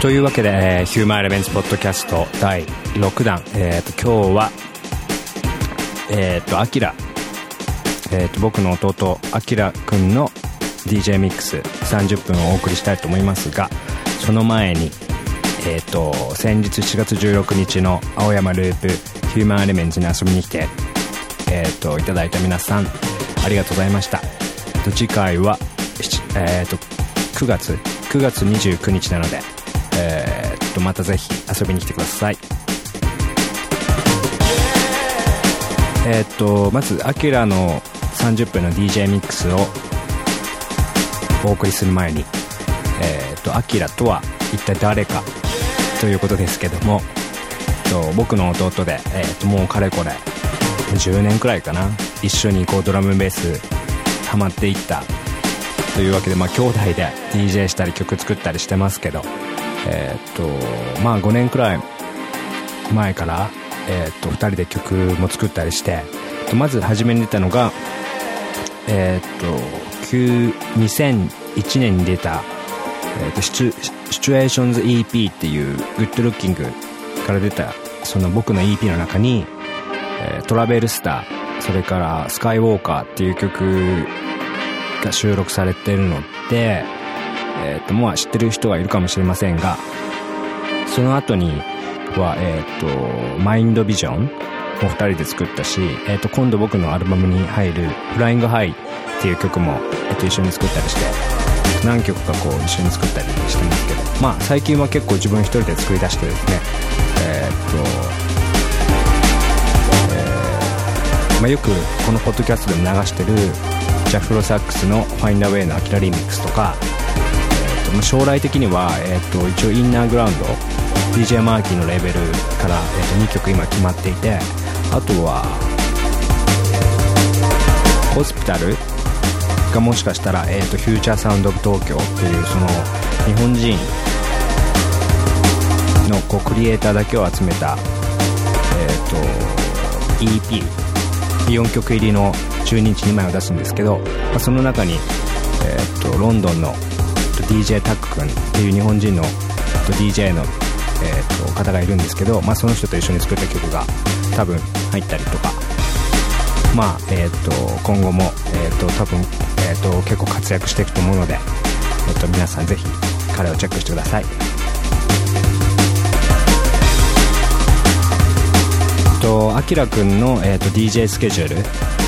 というわけで、えー、ヒューマンエレメンツポッドキャスト第6弾、えーと、今日はえっ、ー、とアキラ。えーと、僕の弟あきらくんの DJ ミックス30分をお送りしたいと思いますがその前にえっ、ー、と先日7月16日の青山ループヒューマンエレメンツに遊びに来てえっ、ー、といただいた皆さんありがとうございました。次回はえっ、ー、と9月9月29日なのでえー、っとまたぜひ遊びに来てください。えー、っとまずアキラの30分の DJ ミックスをお送りする前にえー、っとアキラとは一体誰かということですけどもえっと僕の弟で、えー、ともうかれこれ10年くらいかな一緒にこうドラムベースハマっていったというわけでまあ兄弟で DJ したり曲作ったりしてますけどえ、っとまあ5年くらい前から、え、っと2人で曲も作ったりしてまず初めに出たのがえ、っと2001年に出た、えー、っとシチュシチュエーションズ EP っていうグッドルッキングから出たその僕の EP の中に、えー、トラベルスターそれからスカイウォーカーっていう曲が収録されてるのでえっ、と、まあ知ってる人はいるかもしれませんが、その後には、えっ、と、マインドビジョンを二人で作ったし、えっ、と、今度僕のアルバムに入るフライングハイっていう曲も、えっと、一緒に作ったりして、何曲かこう一緒に作ったりしてますけど、まあ最近は結構自分一人で作り出してですね、えっと、まあよくこのポッドキャストでも流してるジャフロサックスの「ファインダーウェイのアキラリミックスとかと将来的には、えーと、一応インナーグラウンド DJ マーキーのレベルから、えーと、2曲今決まっていてあとはホスピタルがもしかしたら、えーと、フューチャーサウンドオブ東京っていうその日本人のこうクリエイターだけを集めた、えー、と EP4 曲入りの12日2枚を出すんですけど、まあ、その中に、えー、とロンドンのと DJ タック君っていう日本人の DJ の、えー、と方がいるんですけど、まあ、その人と一緒に作った曲が多分入ったりとか。まあえー、と今後も、えー、と多分、えー、と結構活躍していくと思うので、えー、と皆さんぜひ彼をチェックしてください。とあきらくんの、えー、と DJ スケジュール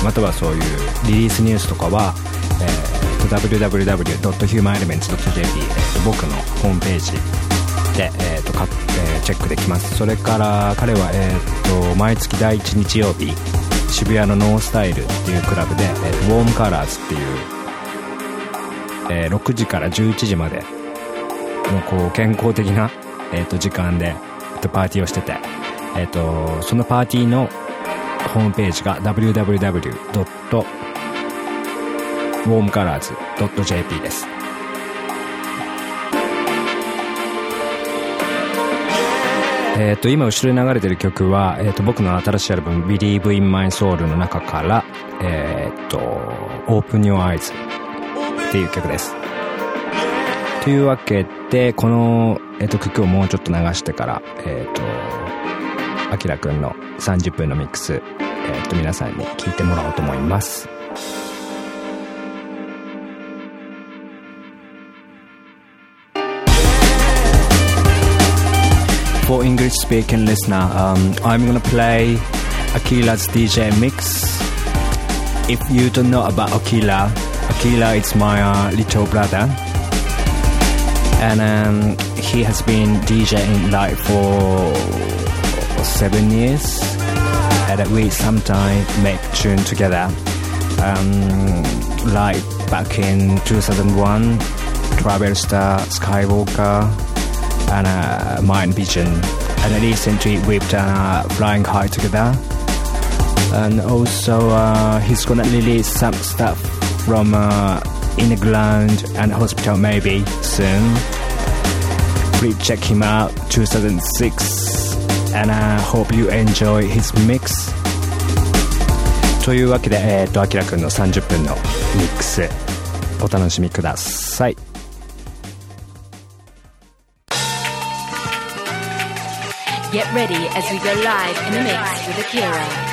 またはそういうリリースニュースとかは、えー www.humanelements.jp、えー、僕のホームページで、えーとかえー、チェックできますそれから彼は、えーと、毎月第1日曜日渋谷のノースタイルっていうクラブで、えーと、ウォームカラーズっていう、えー、6時から11時までのこう健康的な、えーと、時間で、えー、とパーティーをしてて、えー、とそのパーティーのホームページが www. ウォームカラーズ .jp です。え、ー、と、今後ろに流れてる曲は、え、ー、と、僕の新しいアルバム Believe in My Soul の中から、え、ー、と、Open Your Eyes っていう曲です。というわけで、この、えっ、と、曲をもうちょっと流してから、えっ、と、あきらくんの30分のミックス、えっ、と、皆さんに聞いてもらおうと思います。For English speaking listener, um, I'm gonna play Akila's DJ mix. If you don't know about Akila, Akila is my uh, little brother, and um, he has been DJing like for seven years, and we sometimes make tune together. Um, like back in 2001, Travel Star, Skywalker and uh, Mind Vision. And recently we've done uh, Flying High together. And also uh, he's gonna release some stuff from uh, In the Ground and Hospital maybe soon. Please check him out 2006 and I hope you enjoy his mix. というわけで、えっ、ー、と、あきらくんの30分のミックス、お楽しみください。 Get ready as we go live in the mix with Akira.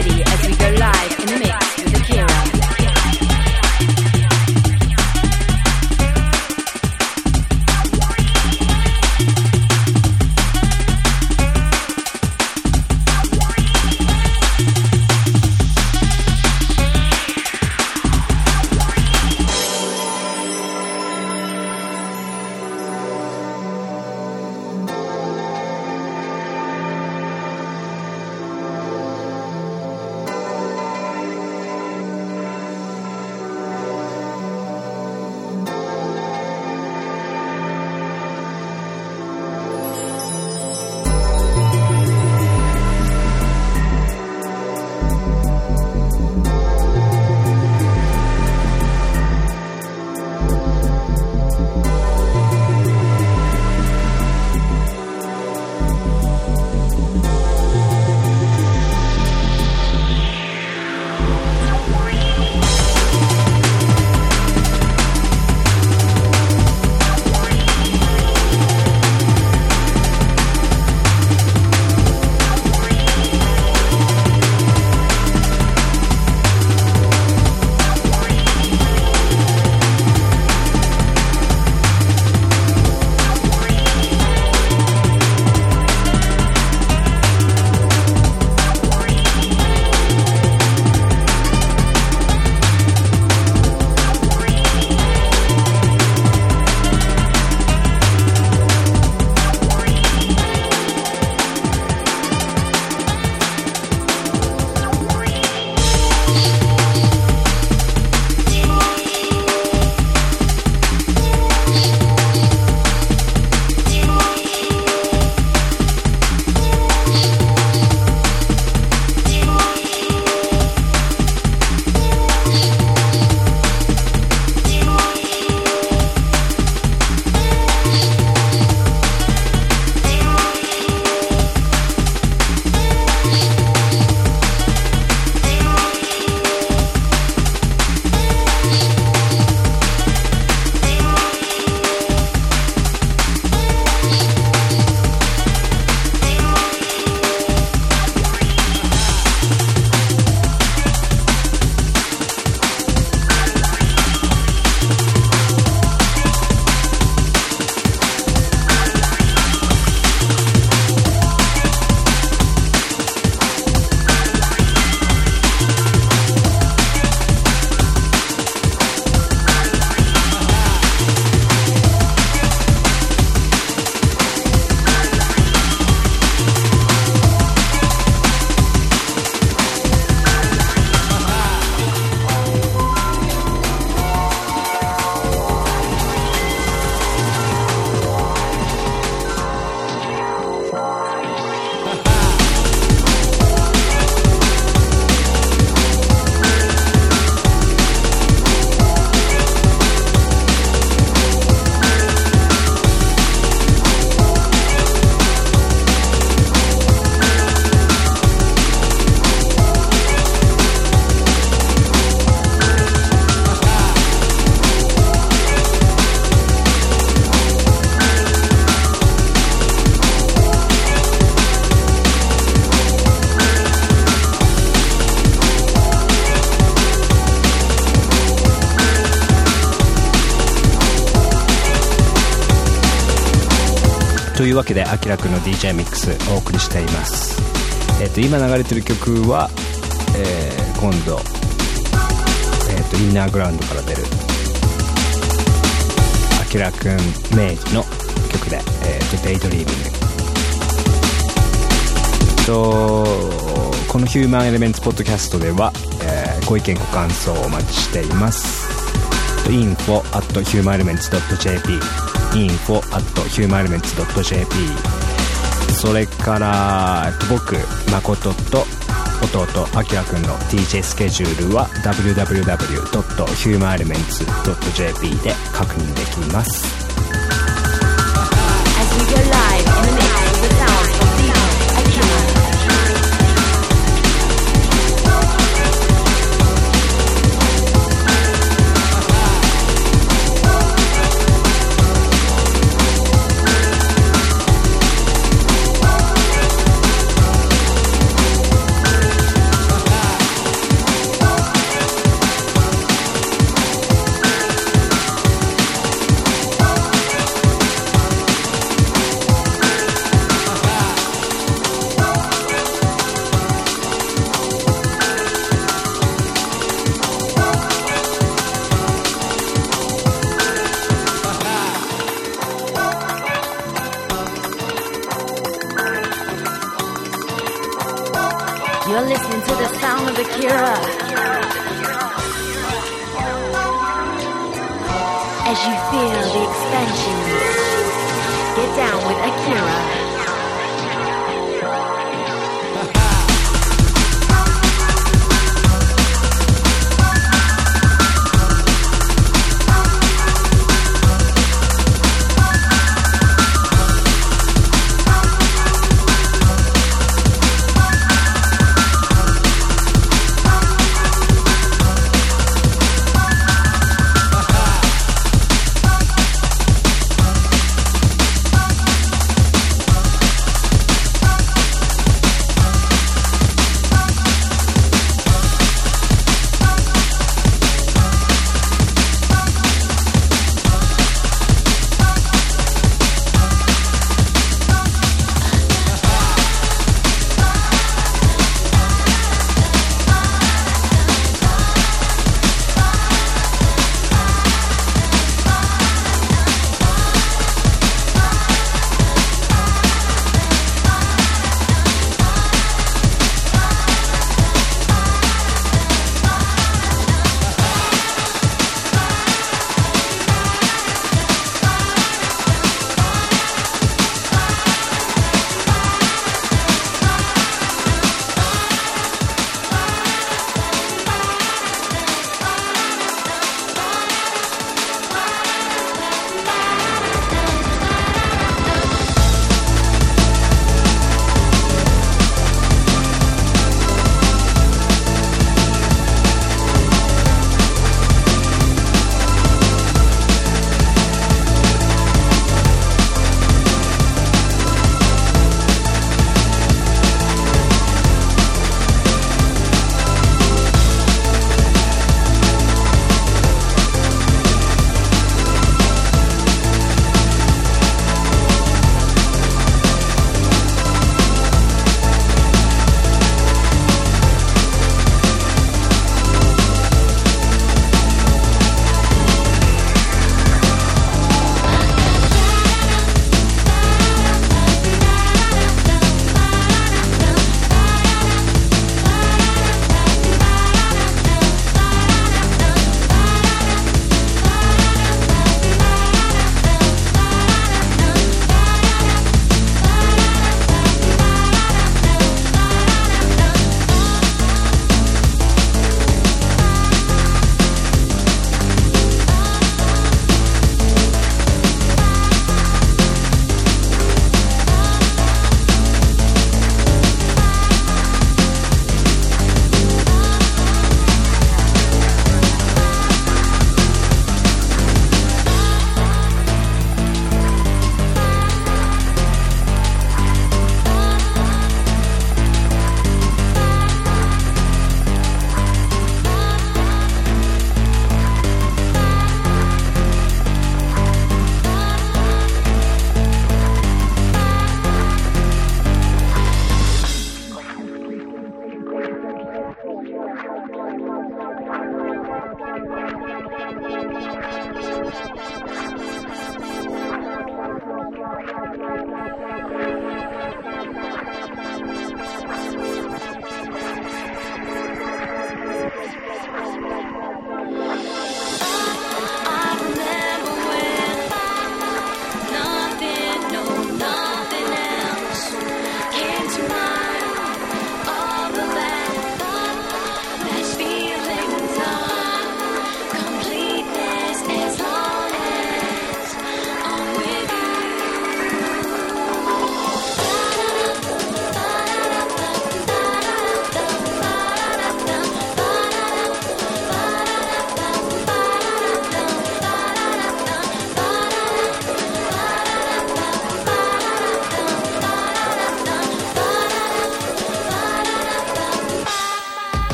Ready as we go live in the mix わけであきらくんの DJ ミックスお送りしています、えっと今流れてる曲は、えー今度、えっとインナーグラウンドから出るあきらくん名義の曲で「えーと Daydreaming」とこのヒューマンエレメンツポッドキャストでは、えーご意見ご感想をお待ちしています。info at humanelements.jp info.humanelements.jp それから、僕誠と弟あきらくんの DJ スケジュールは www.humanelements.jp で確認できます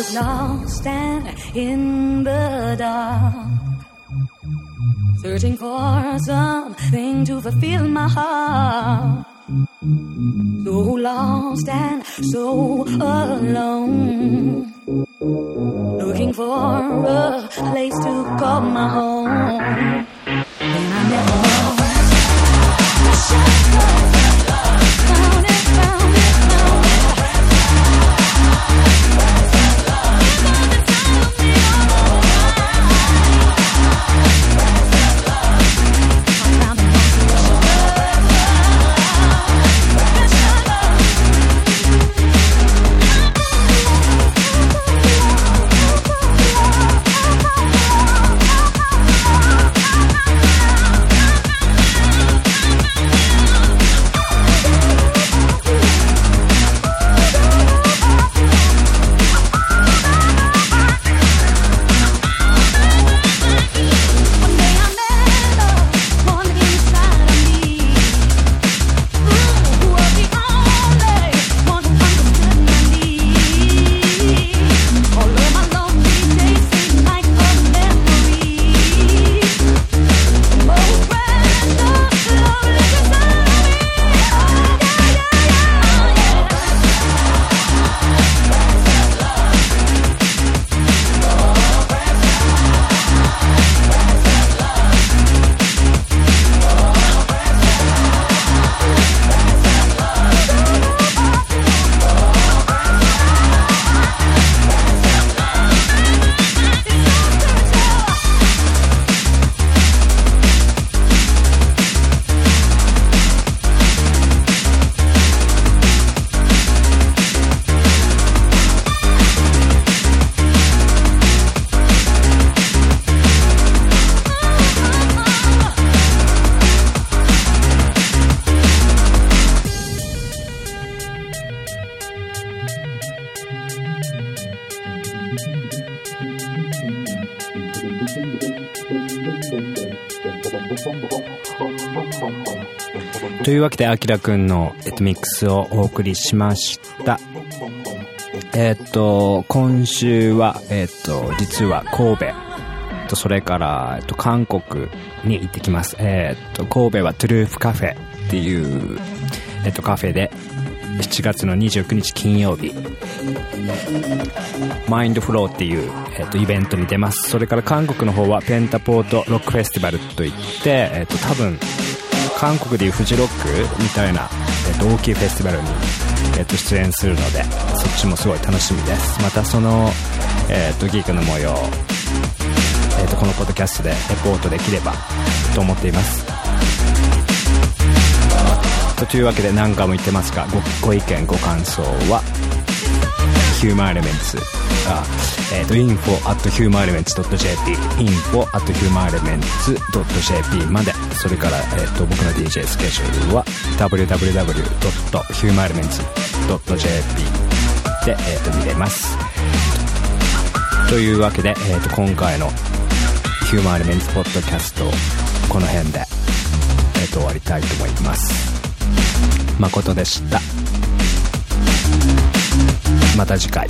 was lost and in the dark. Searching for something to fulfill my heart. So lost and so alone. Looking for a place to call my home. というわけで、あきらくんの、えっと、ミックスをお送りしました。えっと、今週は、えっと、実は神戸と、それから、えっと、韓国に行ってきます。えっと、神戸はトゥルーフカフェっていう、えっと、カフェで、7月の29日金曜日、マインドフローっていう、えっと、イベントに出ます。それから韓国の方はペンタポートロックフェスティバルといって、えっと、多分、韓国でいうフジロックみたいな、えっと、大きいフェスティバルに、えっと、出演するので、そっちもすごい楽しみです。またその、えっと、ギークの模様、えっと、このポッドキャストでレポートできればと思っています。というわけで何回も言ってますが、ごご意見、ご感想は、ヒューマンエレメンツ、あ、えっ、と、info at humanelements.jp、info at humanelements.jp まで、それから、えっ、と、僕の DJ スケジュールは、www.humanelements.jp で、えっ、と、見れます。というわけで、えっ、と、今回のヒューマンエレメンツポッドキャスト、この辺で、えっ、と、終わりたいと思います。誠でした。また次回。